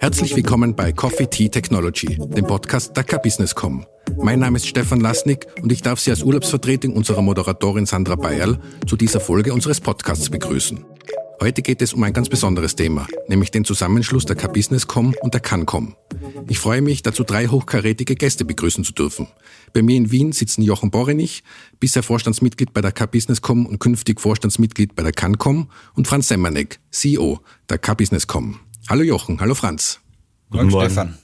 Herzlich willkommen bei Coffee Tea Technology, dem Podcast der K-Business.com. Mein Name ist Stefan Lasnik und ich darf Sie als Urlaubsvertretung unserer Moderatorin Sandra Bayerl zu dieser Folge unseres Podcasts begrüßen. Heute geht es um ein ganz besonderes Thema, nämlich den Zusammenschluss der K-Business.com und der CanCom. Ich freue mich, dazu drei hochkarätige Gäste begrüßen zu dürfen. Bei mir in Wien sitzen Jochen Borenich, bisher Vorstandsmitglied bei der K-Business.com und künftig Vorstandsmitglied bei der CanCom und Franz Semmerneck, CEO der K-Business.com. Hallo Jochen, hallo Franz. Guten Morgen, Stefan.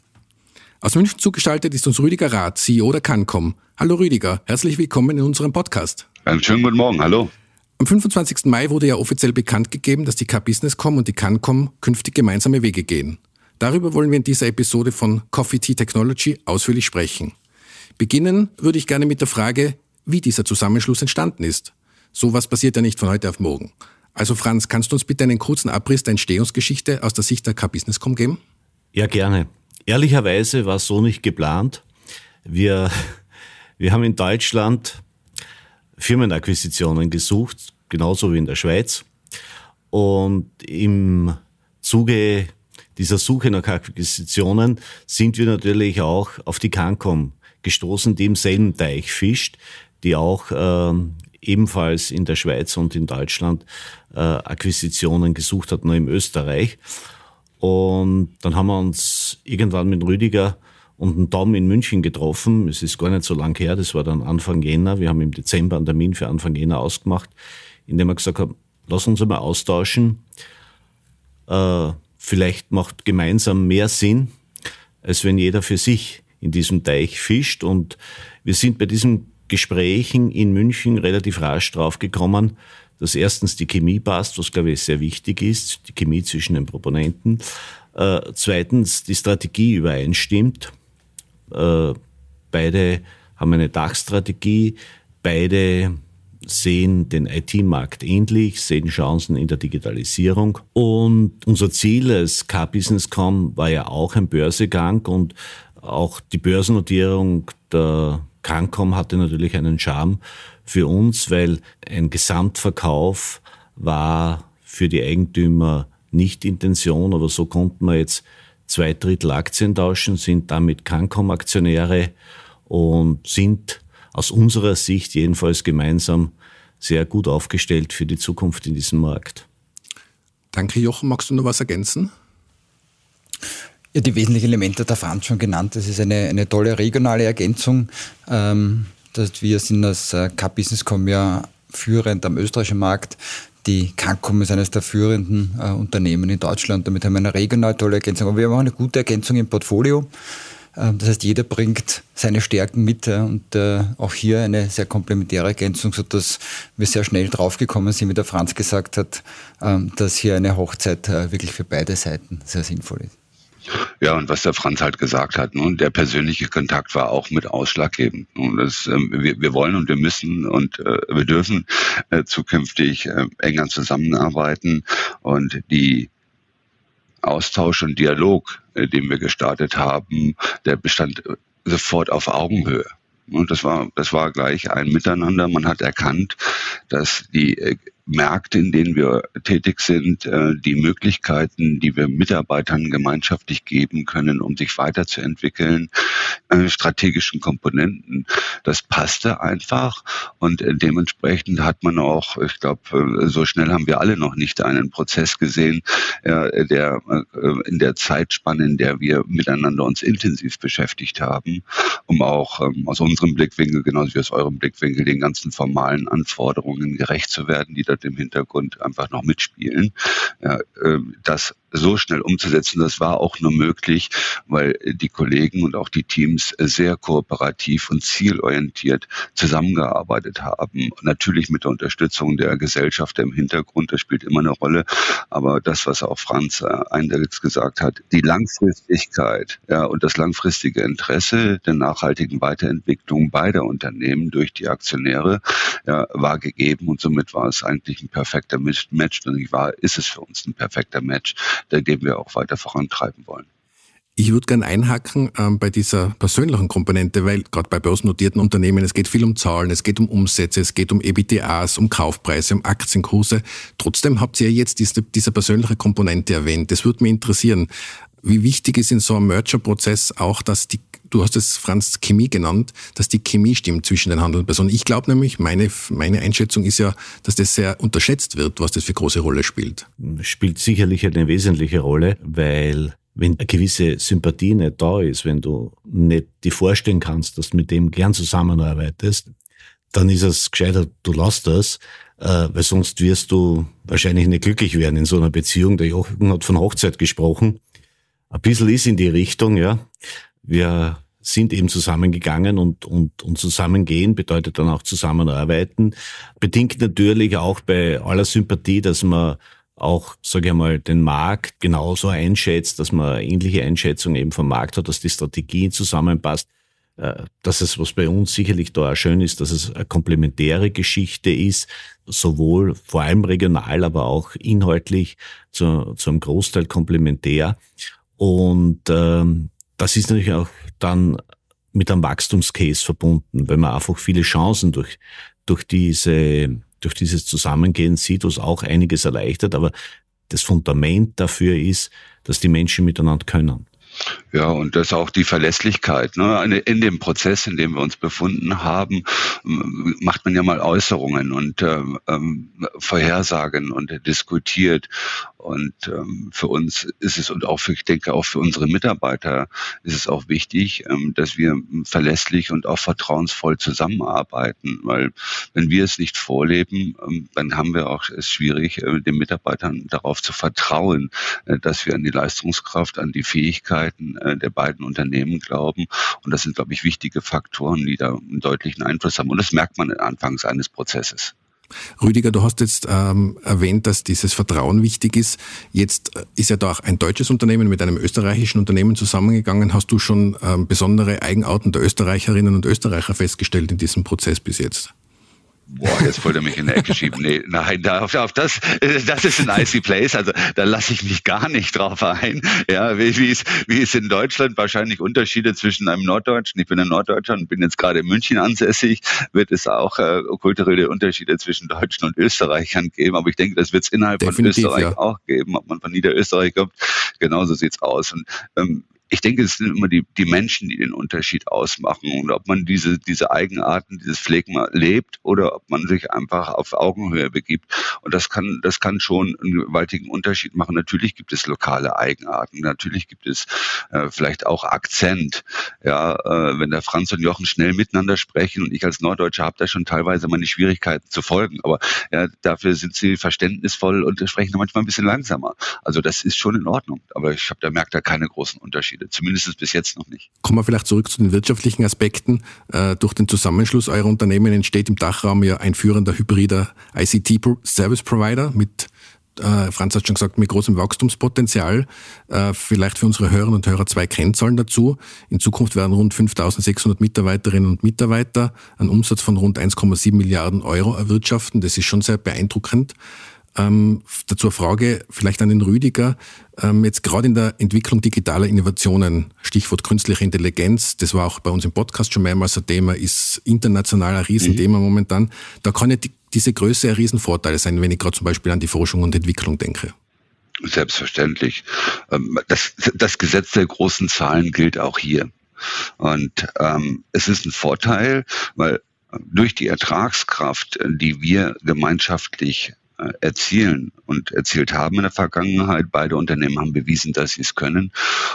Aus München zugeschaltet ist uns Rüdiger Rath, CEO der CanCom. Hallo Rüdiger, herzlich willkommen in unserem Podcast. Einen schönen guten Morgen, hallo. Am 25. Mai wurde ja offiziell bekannt gegeben, dass die K-Business.com und die CanCom künftig gemeinsame Wege gehen. Darüber wollen wir in dieser Episode von Coffee Tea Technology ausführlich sprechen. Beginnen würde ich gerne mit der Frage, wie dieser Zusammenschluss entstanden ist. Sowas passiert ja nicht von heute auf morgen. Also Franz, kannst du uns bitte einen kurzen Abriss der Entstehungsgeschichte aus der Sicht der K-Business.com geben? Ja, gerne. Ehrlicherweise war es so nicht geplant. Wir, wir haben in Deutschland Firmenakquisitionen gesucht, genauso wie in der Schweiz. Und im Zuge dieser Suche nach Akquisitionen sind wir natürlich auch auf die Cancom gestoßen, die im selben Teich fischt, die auch äh, ebenfalls in der Schweiz und in Deutschland äh, Akquisitionen gesucht hat, nur in Österreich. Und dann haben wir uns irgendwann mit Rüdiger und dem Tom in München getroffen. Es ist gar nicht so lang her, das war dann Anfang Jänner. Wir haben im Dezember einen Termin für Anfang Jänner ausgemacht, indem wir gesagt haben, lass uns einmal austauschen. Äh, vielleicht macht gemeinsam mehr Sinn, als wenn jeder für sich in diesem Teich fischt. Und wir sind bei diesen Gesprächen in München relativ rasch draufgekommen, dass erstens die Chemie passt, was glaube ich sehr wichtig ist, die Chemie zwischen den Proponenten. Äh, zweitens die Strategie übereinstimmt. Äh, beide haben eine Dachstrategie, beide sehen den IT-Markt ähnlich, sehen Chancen in der Digitalisierung. Und unser Ziel als K-Business.com war ja auch ein Börsegang und auch die Börsennotierung der Cancom hatte natürlich einen Charme für uns, weil ein Gesamtverkauf war für die Eigentümer nicht Intention, aber so konnten wir jetzt zwei Drittel Aktien tauschen, sind damit Cancom-Aktionäre und sind aus unserer Sicht jedenfalls gemeinsam sehr gut aufgestellt für die Zukunft in diesem Markt. Danke, Jochen. Magst du noch was ergänzen? Ja, die wesentlichen Elemente hat der Franz schon genannt. Das ist eine, eine tolle regionale Ergänzung. Ähm, dass wir sind als äh, K-Business.com ja führend am österreichischen Markt. Die Cancom ist eines der führenden äh, Unternehmen in Deutschland. Damit haben wir eine regional tolle Ergänzung. Aber wir haben auch eine gute Ergänzung im Portfolio. Äh, das heißt, jeder bringt seine Stärken mit äh, und äh, auch hier eine sehr komplementäre Ergänzung, sodass wir sehr schnell draufgekommen sind, wie der Franz gesagt hat, ähm, dass hier eine Hochzeit äh, wirklich für beide Seiten sehr sinnvoll ist. Ja, und was der Franz halt gesagt hat, ne, der persönliche Kontakt war auch mit ausschlaggebend. Und das, ähm, wir, wir wollen und wir müssen und äh, wir dürfen äh, zukünftig äh, enger zusammenarbeiten und die Austausch und Dialog, äh, den wir gestartet haben, der bestand äh, sofort auf Augenhöhe. Und das war, das war gleich ein Miteinander. Man hat erkannt, dass die äh, Märkte, in denen wir tätig sind, äh, die Möglichkeiten, die wir Mitarbeitern gemeinschaftlich geben können, um sich weiterzuentwickeln, äh, strategischen Komponenten, das passte einfach und äh, dementsprechend hat man auch, ich glaube, so schnell haben wir alle noch nicht einen Prozess gesehen, der in der Zeitspanne, in der wir miteinander uns intensiv beschäftigt haben, um auch ähm, aus unserem Blickwinkel, genauso wie aus eurem Blickwinkel, den ganzen formalen Anforderungen gerecht zu werden, die da im Hintergrund einfach noch mitspielen. Ja, äh, das so schnell umzusetzen, das war auch nur möglich, weil die Kollegen und auch die Teams sehr kooperativ und zielorientiert zusammengearbeitet haben. Natürlich mit der Unterstützung der Gesellschaft im Hintergrund, das spielt immer eine Rolle. Aber das, was auch Franz äh, eingangs gesagt hat, die Langfristigkeit ja, und das langfristige Interesse der nachhaltigen Weiterentwicklung beider Unternehmen durch die Aktionäre ja, war gegeben und somit war es eigentlich ein perfekter Match. Und war, ist es für uns ein perfekter Match, den wir auch weiter vorantreiben wollen. Ich würde gerne einhaken ähm, bei dieser persönlichen Komponente, weil gerade bei börsennotierten Unternehmen, es geht viel um Zahlen, es geht um Umsätze, es geht um EBTAs, um Kaufpreise, um Aktienkurse. Trotzdem habt ihr jetzt diese, diese persönliche Komponente erwähnt. Das würde mich interessieren. Wie wichtig ist in so einem Merger-Prozess auch, dass die, du hast es Franz Chemie genannt, dass die Chemie stimmt zwischen den handelnden Personen. Ich glaube nämlich, meine, meine Einschätzung ist ja, dass das sehr unterschätzt wird, was das für große Rolle spielt. Spielt sicherlich eine wesentliche Rolle, weil wenn eine gewisse Sympathie nicht da ist, wenn du nicht dir vorstellen kannst, dass du mit dem gern zusammenarbeitest, dann ist es gescheiter, du lässt das, äh, weil sonst wirst du wahrscheinlich nicht glücklich werden in so einer Beziehung. Der Jochen hat von Hochzeit gesprochen. Ein bisschen ist in die Richtung, ja. Wir sind eben zusammengegangen und, und, und zusammengehen bedeutet dann auch zusammenarbeiten. Bedingt natürlich auch bei aller Sympathie, dass man auch, sage ich mal, den Markt genauso einschätzt, dass man ähnliche Einschätzung eben vom Markt hat, dass die Strategie zusammenpasst. Äh, dass es, was bei uns sicherlich da auch schön ist, dass es eine komplementäre Geschichte ist, sowohl vor allem regional, aber auch inhaltlich zu, zu Großteil komplementär. Und ähm, das ist natürlich auch dann mit einem Wachstumscase verbunden, weil man einfach viele Chancen durch, durch diese durch dieses Zusammengehen sieht, was auch einiges erleichtert. Aber das Fundament dafür ist, dass die Menschen miteinander können. Ja, und das auch die Verlässlichkeit. Ne? In dem Prozess, in dem wir uns befunden haben, macht man ja mal Äußerungen und ähm, ähm, Vorhersagen und diskutiert. Und ähm, für uns ist es und auch für, ich denke auch für unsere Mitarbeiter ist es auch wichtig, ähm, dass wir verlässlich und auch vertrauensvoll zusammenarbeiten, weil wenn wir es nicht vorleben, ähm, dann haben wir auch es schwierig, äh, den Mitarbeitern darauf zu vertrauen, äh, dass wir an die Leistungskraft, an die Fähigkeiten äh, der beiden Unternehmen glauben. Und das sind, glaube ich, wichtige Faktoren, die da einen deutlichen Einfluss haben. Und das merkt man anfangs eines Prozesses. Rüdiger, du hast jetzt ähm, erwähnt, dass dieses Vertrauen wichtig ist. Jetzt äh, ist ja da auch ein deutsches Unternehmen mit einem österreichischen Unternehmen zusammengegangen. Hast du schon ähm, besondere Eigenarten der Österreicherinnen und Österreicher festgestellt in diesem Prozess bis jetzt? Boah, jetzt wollte er mich in der Ecke schieben. Nee, nein, da, auf, auf das, äh, das ist ein icy place. Also da lasse ich mich gar nicht drauf ein. Ja, wie, wie, ist, wie ist in Deutschland wahrscheinlich Unterschiede zwischen einem Norddeutschen, ich bin ein Norddeutscher und bin jetzt gerade in München ansässig, wird es auch äh, kulturelle Unterschiede zwischen Deutschen und Österreichern geben. Aber ich denke, das wird es innerhalb Definitiv, von Österreich ja. auch geben, ob man von Niederösterreich kommt. Genauso sieht's aus. Und ähm, ich denke, es sind immer die, die Menschen, die den Unterschied ausmachen. Und ob man diese, diese Eigenarten, dieses Phlegma lebt oder ob man sich einfach auf Augenhöhe begibt. Und das kann, das kann schon einen gewaltigen Unterschied machen. Natürlich gibt es lokale Eigenarten. Natürlich gibt es äh, vielleicht auch Akzent. Ja, äh, wenn der Franz und Jochen schnell miteinander sprechen und ich als Norddeutscher habe da schon teilweise meine Schwierigkeiten zu folgen. Aber ja, dafür sind sie verständnisvoll und sprechen manchmal ein bisschen langsamer. Also das ist schon in Ordnung. Aber ich habe da merkt da keine großen Unterschiede. Zumindest bis jetzt noch nicht. Kommen wir vielleicht zurück zu den wirtschaftlichen Aspekten. Äh, durch den Zusammenschluss eurer Unternehmen entsteht im Dachraum ja ein führender hybrider ICT-Service-Provider mit äh, Franz hat schon gesagt, mit großem Wachstumspotenzial. Äh, vielleicht für unsere Hörerinnen und Hörer zwei Kennzahlen dazu. In Zukunft werden rund 5600 Mitarbeiterinnen und Mitarbeiter einen Umsatz von rund 1,7 Milliarden Euro erwirtschaften. Das ist schon sehr beeindruckend. Ähm, dazu eine Frage vielleicht an den Rüdiger. Ähm, jetzt gerade in der Entwicklung digitaler Innovationen, Stichwort künstliche Intelligenz, das war auch bei uns im Podcast schon mehrmals ein Thema, ist international ein Riesenthema mhm. momentan. Da kann ja die, diese Größe ein Riesenvorteil sein, wenn ich gerade zum Beispiel an die Forschung und Entwicklung denke. Selbstverständlich. Ähm, das, das Gesetz der großen Zahlen gilt auch hier. Und ähm, es ist ein Vorteil, weil durch die Ertragskraft, die wir gemeinschaftlich äh, erzielen und erzielt haben in der Vergangenheit. Beide Unternehmen haben bewiesen, dass sie es können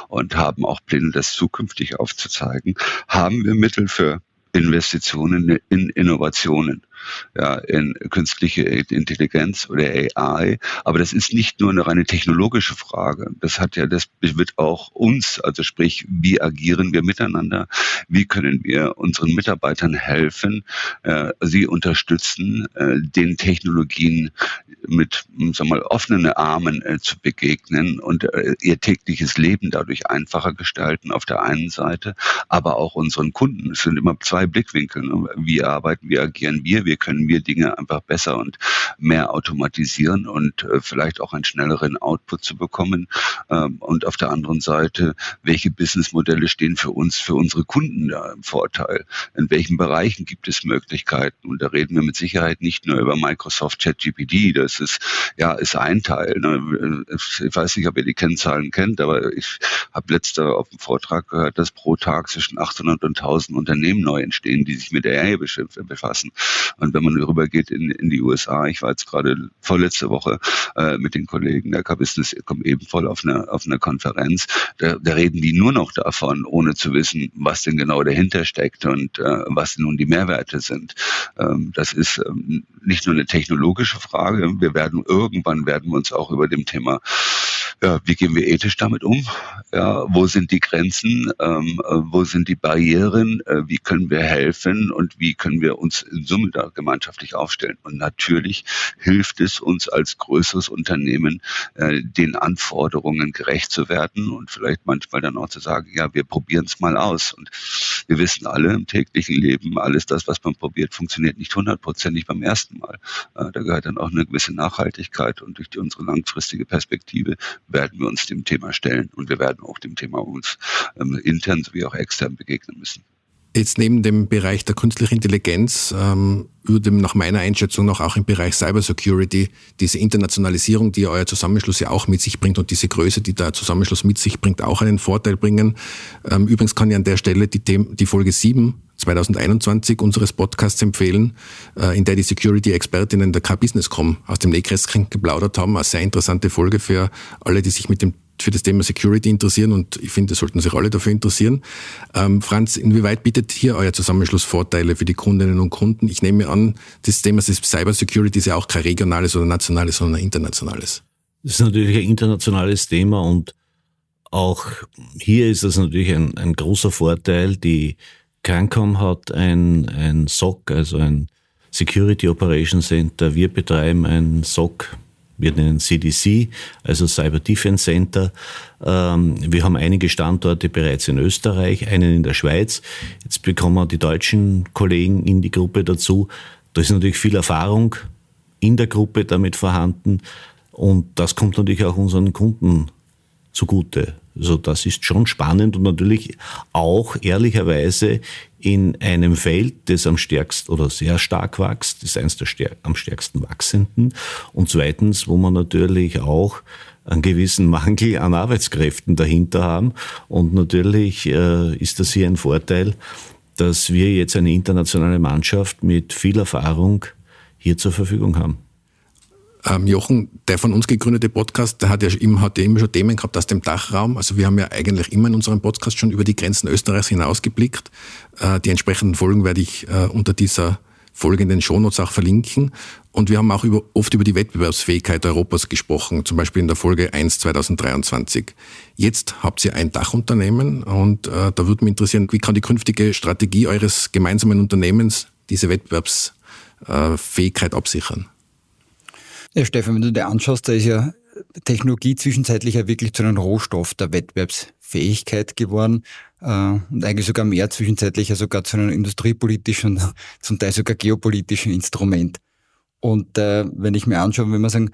und haben auch Pläne, das zukünftig aufzuzeigen. Haben wir Mittel für Investitionen in Innovationen ja, in künstliche Intelligenz oder AI. Aber das ist nicht nur eine reine technologische Frage. Das hat ja, das wird auch uns, also sprich, wie agieren wir miteinander? wie können wir unseren Mitarbeitern helfen, äh, sie unterstützen, äh, den Technologien mit sag mal, offenen Armen äh, zu begegnen und äh, ihr tägliches Leben dadurch einfacher gestalten auf der einen Seite, aber auch unseren Kunden. Es sind immer zwei Blickwinkel. Ne? Wie arbeiten, wie agieren wir, wie können wir Dinge einfach besser und mehr automatisieren und äh, vielleicht auch einen schnelleren Output zu bekommen. Ähm, und auf der anderen Seite, welche Businessmodelle stehen für uns, für unsere Kunden da im Vorteil? In welchen Bereichen gibt es Möglichkeiten? Und da reden wir mit Sicherheit nicht nur über Microsoft ChatGPT. Das ist ja ist ein Teil. Ne? Ich weiß nicht, ob ihr die Kennzahlen kennt, aber ich habe letzte auf dem Vortrag gehört, dass pro Tag zwischen 800 und 1000 Unternehmen neu entstehen, die sich mit AI befassen. Wenn man rübergeht in, in die USA, ich war jetzt gerade vorletzte Woche äh, mit den Kollegen der K-Business eben voll auf einer auf einer Konferenz, da, da reden die nur noch davon, ohne zu wissen, was denn genau dahinter steckt und äh, was nun die Mehrwerte sind. Ähm, das ist ähm, nicht nur eine technologische Frage. Wir werden irgendwann werden wir uns auch über dem Thema ja, wie gehen wir ethisch damit um? Ja, wo sind die Grenzen? Ähm, äh, wo sind die Barrieren? Äh, wie können wir helfen? Und wie können wir uns in Summe da gemeinschaftlich aufstellen? Und natürlich hilft es uns als größeres Unternehmen, äh, den Anforderungen gerecht zu werden und vielleicht manchmal dann auch zu sagen, ja, wir probieren es mal aus. Und wir wissen alle im täglichen Leben, alles das, was man probiert, funktioniert nicht hundertprozentig beim ersten Mal. Äh, da gehört dann auch eine gewisse Nachhaltigkeit und durch die, unsere langfristige Perspektive werden wir uns dem Thema stellen und wir werden auch dem Thema uns ähm, intern sowie auch extern begegnen müssen. Jetzt neben dem Bereich der künstlichen Intelligenz ähm, würde nach meiner Einschätzung noch auch im Bereich Cybersecurity diese Internationalisierung, die euer Zusammenschluss ja auch mit sich bringt und diese Größe, die der Zusammenschluss mit sich bringt, auch einen Vorteil bringen. Ähm, übrigens kann ich an der Stelle die, die Folge 7 2021 unseres Podcasts empfehlen, äh, in der die Security-Expertinnen der K-Business.com aus dem Nähkästchen geplaudert haben. Eine sehr interessante Folge für alle, die sich mit dem für das Thema Security interessieren und ich finde, das sollten sich alle dafür interessieren. Ähm, Franz, inwieweit bietet hier euer Zusammenschluss Vorteile für die Kundinnen und Kunden? Ich nehme an, das Thema Cyber Security ist ja auch kein regionales oder nationales, sondern ein internationales. Das ist natürlich ein internationales Thema und auch hier ist es natürlich ein, ein großer Vorteil. Die Cancom hat ein, ein SOC, also ein Security Operation Center. Wir betreiben ein SOC wir nennen CDC, also Cyber Defense Center. Ähm, wir haben einige Standorte bereits in Österreich, einen in der Schweiz. Jetzt bekommen wir die deutschen Kollegen in die Gruppe dazu. Da ist natürlich viel Erfahrung in der Gruppe damit vorhanden und das kommt natürlich auch unseren Kunden zugute. Also das ist schon spannend und natürlich auch ehrlicherweise in einem Feld, das am stärksten oder sehr stark wächst, ist eines der stärk am stärksten wachsenden. Und zweitens, wo man natürlich auch einen gewissen Mangel an Arbeitskräften dahinter haben. Und natürlich äh, ist das hier ein Vorteil, dass wir jetzt eine internationale Mannschaft mit viel Erfahrung hier zur Verfügung haben. Ähm, Jochen, der von uns gegründete Podcast, der hat ja, immer, hat ja immer schon Themen gehabt aus dem Dachraum. Also wir haben ja eigentlich immer in unserem Podcast schon über die Grenzen Österreichs hinausgeblickt. Äh, die entsprechenden Folgen werde ich äh, unter dieser Folge in den Shownotes auch verlinken. Und wir haben auch über, oft über die Wettbewerbsfähigkeit Europas gesprochen, zum Beispiel in der Folge 1 2023. Jetzt habt ihr ein Dachunternehmen und äh, da würde mich interessieren, wie kann die künftige Strategie eures gemeinsamen Unternehmens diese Wettbewerbsfähigkeit absichern? Ja, Stefan, wenn du dir anschaust, da ist ja Technologie zwischenzeitlich ja wirklich zu einem Rohstoff der Wettbewerbsfähigkeit geworden äh, und eigentlich sogar mehr zwischenzeitlich ja sogar zu einem industriepolitischen und zum Teil sogar geopolitischen Instrument. Und äh, wenn ich mir anschaue, wenn wir sagen,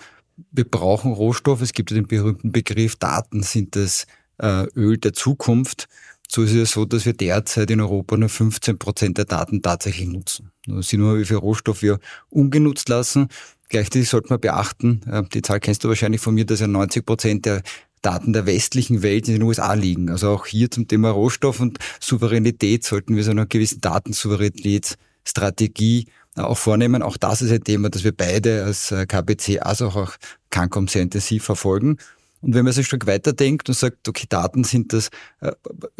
wir brauchen Rohstoff, es gibt ja den berühmten Begriff, Daten sind das äh, Öl der Zukunft. So ist es so, dass wir derzeit in Europa nur 15 Prozent der Daten tatsächlich nutzen. Das sind nur, wie viel Rohstoff wir ungenutzt lassen. Gleichzeitig sollte man beachten, äh, die Zahl kennst du wahrscheinlich von mir, dass ja 90 Prozent der Daten der westlichen Welt in den USA liegen. Also auch hier zum Thema Rohstoff und Souveränität sollten wir so einer gewissen Datensouveränitätsstrategie äh, auch vornehmen. Auch das ist ein Thema, das wir beide als äh, KBC, also auch Cancom sehr intensiv verfolgen. Und wenn man so ein Stück weiterdenkt und sagt, okay, Daten sind das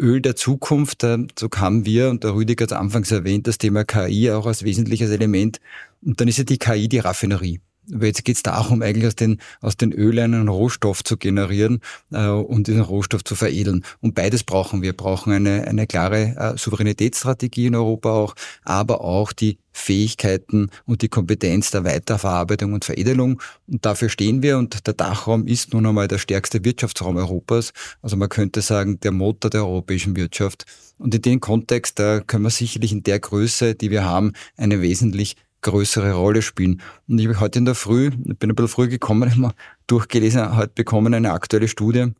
Öl der Zukunft, so haben wir, und der Rüdiger hat es anfangs erwähnt, das Thema KI auch als wesentliches Element und dann ist ja die KI die Raffinerie. Aber jetzt geht es darum, eigentlich aus den, aus den Ölen einen Rohstoff zu generieren äh, und diesen Rohstoff zu veredeln. Und beides brauchen wir. Wir brauchen eine, eine klare äh, Souveränitätsstrategie in Europa auch, aber auch die Fähigkeiten und die Kompetenz der Weiterverarbeitung und Veredelung. Und dafür stehen wir. Und der Dachraum ist nun einmal der stärkste Wirtschaftsraum Europas. Also man könnte sagen, der Motor der europäischen Wirtschaft. Und in dem Kontext, da können wir sicherlich in der Größe, die wir haben, eine wesentlich größere Rolle spielen. Und ich habe heute in der Früh, ich bin ein bisschen früh gekommen, mal durchgelesen, heute bekommen eine aktuelle Studie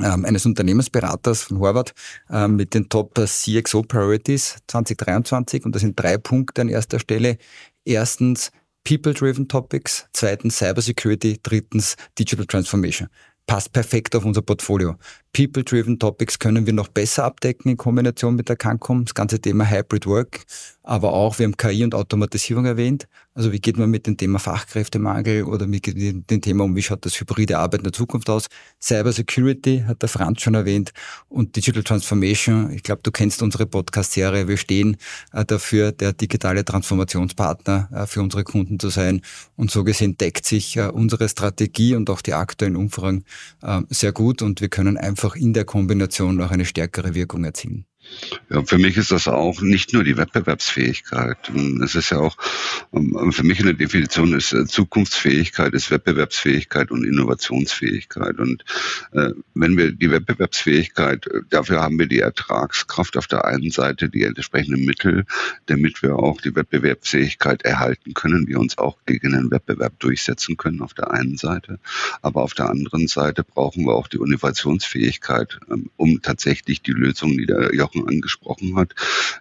ähm, eines Unternehmensberaters von Harvard ähm, mit den Top CXO Priorities 2023 und das sind drei Punkte an erster Stelle. Erstens People-Driven Topics, zweitens Cybersecurity, drittens Digital Transformation passt perfekt auf unser Portfolio. People-driven Topics können wir noch besser abdecken in Kombination mit der Cancom. Das ganze Thema Hybrid Work, aber auch, wir haben KI und Automatisierung erwähnt. Also wie geht man mit dem Thema Fachkräftemangel oder mit dem Thema um, wie schaut das hybride Arbeiten der Zukunft aus? Cyber Security hat der Franz schon erwähnt und Digital Transformation. Ich glaube, du kennst unsere Podcast-Serie. Wir stehen äh, dafür, der digitale Transformationspartner äh, für unsere Kunden zu sein. Und so gesehen deckt sich äh, unsere Strategie und auch die aktuellen Umfragen sehr gut und wir können einfach in der Kombination auch eine stärkere Wirkung erzielen. Ja, für mich ist das auch nicht nur die Wettbewerbsfähigkeit. Es ist ja auch, ähm, für mich eine Definition ist äh, Zukunftsfähigkeit, ist Wettbewerbsfähigkeit und Innovationsfähigkeit. Und äh, wenn wir die Wettbewerbsfähigkeit, äh, dafür haben wir die Ertragskraft auf der einen Seite, die entsprechenden Mittel, damit wir auch die Wettbewerbsfähigkeit erhalten können, wir uns auch gegen den Wettbewerb durchsetzen können auf der einen Seite. Aber auf der anderen Seite brauchen wir auch die Innovationsfähigkeit, ähm, um tatsächlich die Lösungen, die der Jochen Sachen angesprochen hat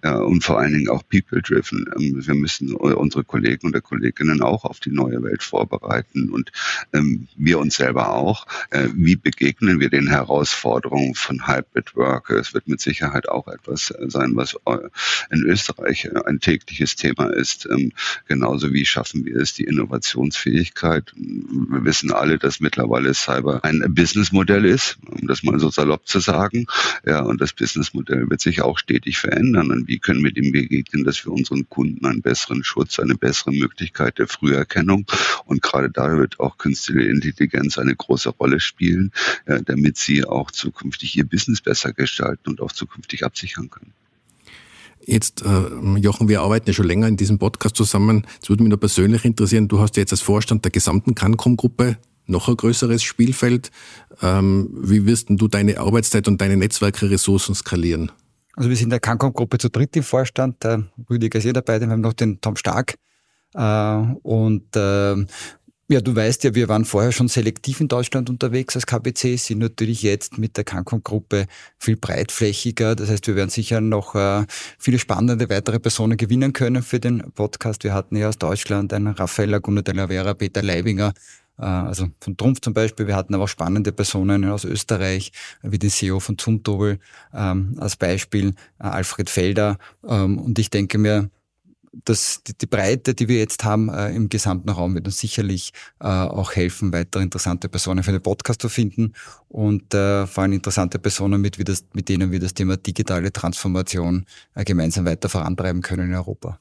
ja, und vor allen Dingen auch people-driven. Ähm, wir müssen unsere Kollegen und Kolleginnen auch auf die neue Welt vorbereiten und ähm, wir uns selber auch. Äh, wie begegnen wir den Herausforderungen von Hybrid Work? Es wird mit Sicherheit auch etwas sein, was äh, in Österreich äh, ein tägliches Thema ist. Ähm, genauso wie schaffen wir es, die Innovationsfähigkeit. Wir wissen alle, dass mittlerweile Cyber ein Businessmodell ist, um das mal so salopp zu sagen. Ja, und das Businessmodell wird sich auch stetig verändern. Und wie können wir dem begegnen, dass wir unseren Kunden einen besseren Schutz, eine bessere Möglichkeit der Früherkennung und gerade da wird auch künstliche Intelligenz eine große Rolle spielen, ja, damit sie auch zukünftig ihr Business besser gestalten und auch zukünftig absichern können. Jetzt, äh, Jochen, wir arbeiten ja schon länger in diesem Podcast zusammen. Es würde mich nur persönlich interessieren, du hast jetzt als Vorstand der gesamten Cancom-Gruppe noch ein größeres Spielfeld. Ähm, wie wirst du deine Arbeitszeit und deine Netzwerkressourcen skalieren? Also wir sind in der Cancom-Gruppe zu dritt im Vorstand. Der Rüdiger ist eh dabei, dann haben wir noch den Tom Stark. Äh, und äh, ja, du weißt ja, wir waren vorher schon selektiv in Deutschland unterwegs als KPC, sind natürlich jetzt mit der Cancom-Gruppe viel breitflächiger. Das heißt, wir werden sicher noch äh, viele spannende weitere Personen gewinnen können für den Podcast. Wir hatten ja aus Deutschland einen Rafael Laguna de la Vera, Peter Leibinger, also von Trumpf zum Beispiel. Wir hatten aber auch spannende Personen aus Österreich, wie den CEO von Zumtobel ähm, als Beispiel, äh, Alfred Felder. Ähm, und ich denke mir, dass die, die, Breite, die wir jetzt haben äh, im gesamten Raum, wird uns sicherlich äh, auch helfen, weitere interessante Personen für den Podcast zu finden und äh, vor allem interessante Personen, mit, wie das, mit denen wir das Thema digitale Transformation äh, gemeinsam weiter vorantreiben können in Europa.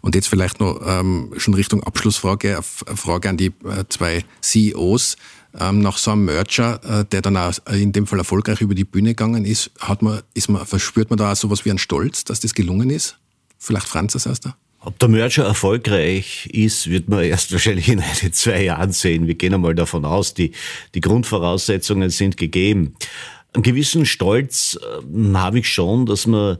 Und jetzt vielleicht noch ähm, schon Richtung Abschlussfrage, eine Frage an die äh, zwei CEOs. Ähm, nach so einem Merger, äh, der dann auch in dem Fall erfolgreich über die Bühne gegangen ist, hat man, ist man, verspürt man da auch sowas wie einen Stolz, dass das gelungen ist? Vielleicht Franz als erster? Ob der Merger erfolgreich ist, wird man erst wahrscheinlich in ein, zwei Jahren sehen. Wir gehen einmal davon aus, die, die Grundvoraussetzungen sind gegeben. Einen gewissen Stolz äh, habe ich schon, dass man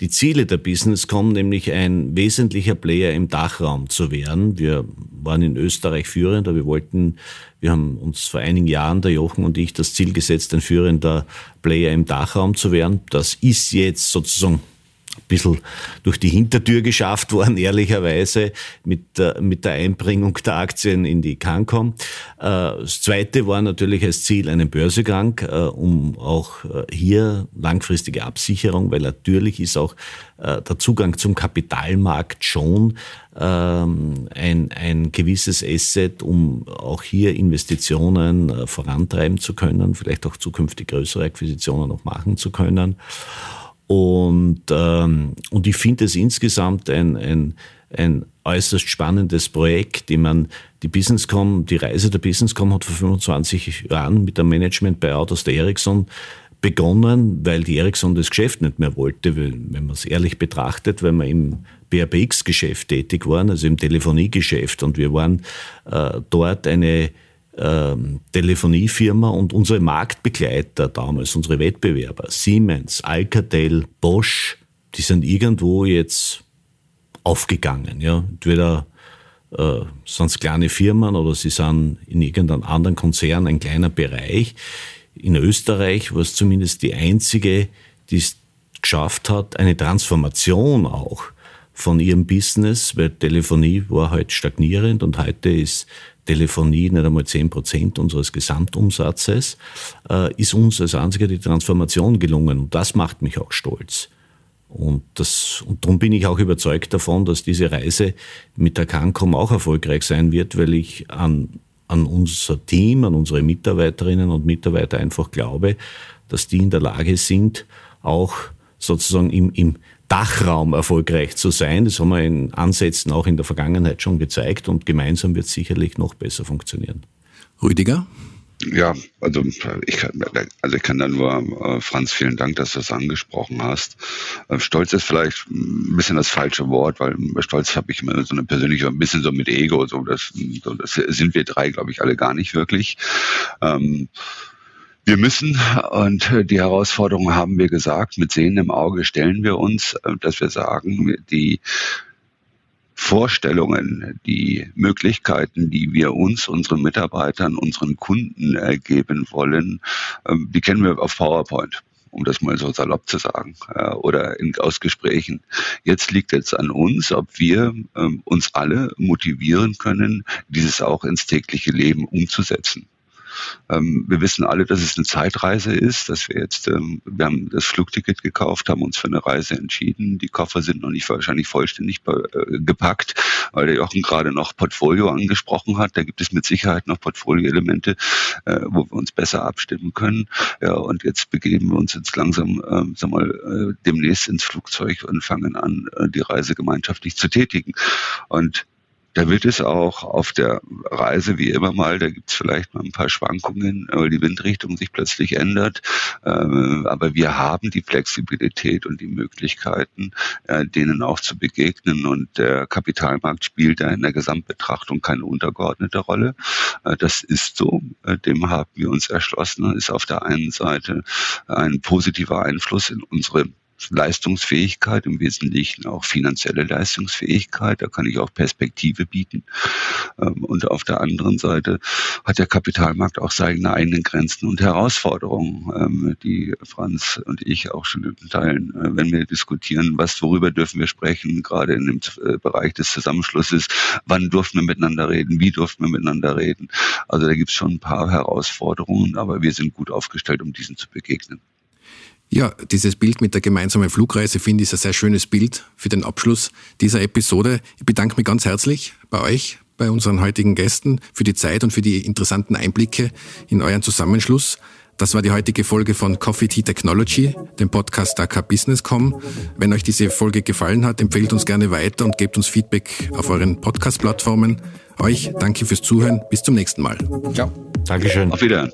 die Ziele der Businesscom, nämlich ein wesentlicher Player im Dachraum zu werden. Wir waren in Österreich führend, aber wir wollten, wir haben uns vor einigen Jahren, der Jochen und ich, das Ziel gesetzt, ein führender Player im Dachraum zu werden. Das ist jetzt sozusagen bisschen durch die Hintertür geschafft worden, ehrlicherweise, mit, mit der Einbringung der Aktien in die Cancom. Äh, das zweite war natürlich als Ziel einen Börsegang, äh, um auch äh, hier langfristige Absicherung, weil natürlich ist auch der Zugang zum Kapitalmarkt schon ähm, ein, ein gewisses Asset, um auch hier Investitionen vorantreiben zu können, vielleicht auch zukünftig größere Akquisitionen noch machen zu können. Und, ähm, und ich finde es insgesamt ein, ein, ein äußerst spannendes Projekt, die man, die Businesscom, die Reise der Businesscom hat vor 25 Jahren mit einem Management-Buyout aus der Ericsson begonnen, weil die Ericsson das Geschäft nicht mehr wollte, wenn man es ehrlich betrachtet, weil wir im BRBX-Geschäft tätig waren, also im Telefoniegeschäft. Und wir waren äh, dort eine äh, Telefoniefirma und unsere Marktbegleiter damals, unsere Wettbewerber, Siemens, Alcatel, Bosch, die sind irgendwo jetzt aufgegangen. Ja? Entweder äh, sind es kleine Firmen oder sie sind in irgendeinem anderen Konzern ein kleiner Bereich. In Österreich war es zumindest die einzige, die es geschafft hat, eine Transformation auch von ihrem Business, weil Telefonie war halt stagnierend und heute ist Telefonie nicht einmal 10 Prozent unseres Gesamtumsatzes, äh, ist uns als einziger die Transformation gelungen. Und das macht mich auch stolz. Und, das, und darum bin ich auch überzeugt davon, dass diese Reise mit der Cancom auch erfolgreich sein wird, weil ich an, an unser Team, an unsere Mitarbeiterinnen und Mitarbeiter einfach glaube, dass die in der Lage sind, auch sozusagen im, im Dachraum erfolgreich zu sein. Das haben wir in Ansätzen auch in der Vergangenheit schon gezeigt und gemeinsam wird es sicherlich noch besser funktionieren. Rüdiger? Ja, also ich kann, also ich kann da nur, äh, Franz, vielen Dank, dass du das angesprochen hast. Äh, Stolz ist vielleicht ein bisschen das falsche Wort, weil bei Stolz habe ich immer so eine persönliche, ein bisschen so mit Ego, so das, so das sind wir drei, glaube ich, alle gar nicht wirklich. Ähm, wir müssen, und die Herausforderung haben wir gesagt, mit Sehen im Auge stellen wir uns, äh, dass wir sagen, die Vorstellungen, die Möglichkeiten, die wir uns, unseren Mitarbeitern, unseren Kunden geben wollen, ähm, die kennen wir auf PowerPoint um das mal so salopp zu sagen, oder in, aus Gesprächen. Jetzt liegt es an uns, ob wir ähm, uns alle motivieren können, dieses auch ins tägliche Leben umzusetzen. Ähm, wir wissen alle, dass es eine Zeitreise ist, dass wir jetzt, ähm, wir haben das Flugticket gekauft, haben uns für eine Reise entschieden. Die Koffer sind noch nicht wahrscheinlich vollständig äh, gepackt, weil der Jochen gerade noch Portfolio angesprochen hat. Da gibt es mit Sicherheit noch Portfolioelemente, äh, wo wir uns besser abstimmen können. Ja, und jetzt begeben wir uns jetzt langsam, äh, sag mal, äh, demnächst ins Flugzeug und fangen an, die Reise gemeinschaftlich zu tätigen. Und da wird es auch auf der Reise wie immer mal, da gibt es vielleicht mal ein paar Schwankungen, weil die Windrichtung sich plötzlich ändert. Ähm, aber wir haben die Flexibilität und die Möglichkeiten, äh, denen auch zu begegnen. Und der Kapitalmarkt spielt da in der Gesamtbetrachtung keine untergeordnete Rolle. Äh, das ist so. Äh, dem haben wir uns erschlossen. Ist auf der einen Seite ein positiver Einfluss in unsere Leistungsfähigkeit, im Wesentlichen auch finanzielle Leistungsfähigkeit. Da kann ich auch Perspektive bieten. Ähm, und auf der anderen Seite hat der Kapitalmarkt auch seine eigenen Grenzen und Herausforderungen, ähm, die Franz und ich auch schon Teilen, äh, wenn wir diskutieren, was, worüber dürfen wir sprechen, gerade in dem äh, Bereich des Zusammenschlusses, wann durften wir miteinander reden, wie durften wir miteinander reden. Also da gibt es schon ein paar Herausforderungen, aber wir sind gut aufgestellt, um diesen zu begegnen. Ja, dieses Bild mit der gemeinsamen Flugreise finde ich ein sehr schönes Bild für den Abschluss dieser Episode. Ich bedanke mich ganz herzlich bei euch, bei unseren heutigen Gästen für die Zeit und für die interessanten Einblicke in euren Zusammenschluss. Das war die heutige Folge von Coffee Tea Technology, dem Podcast Dakar Business.com. Wenn euch diese Folge gefallen hat, empfehlt uns gerne weiter und gebt uns Feedback auf euren Podcast-Plattformen. Euch danke fürs Zuhören. Bis zum nächsten Mal. Ciao. Dankeschön. Auf Wiedersehen.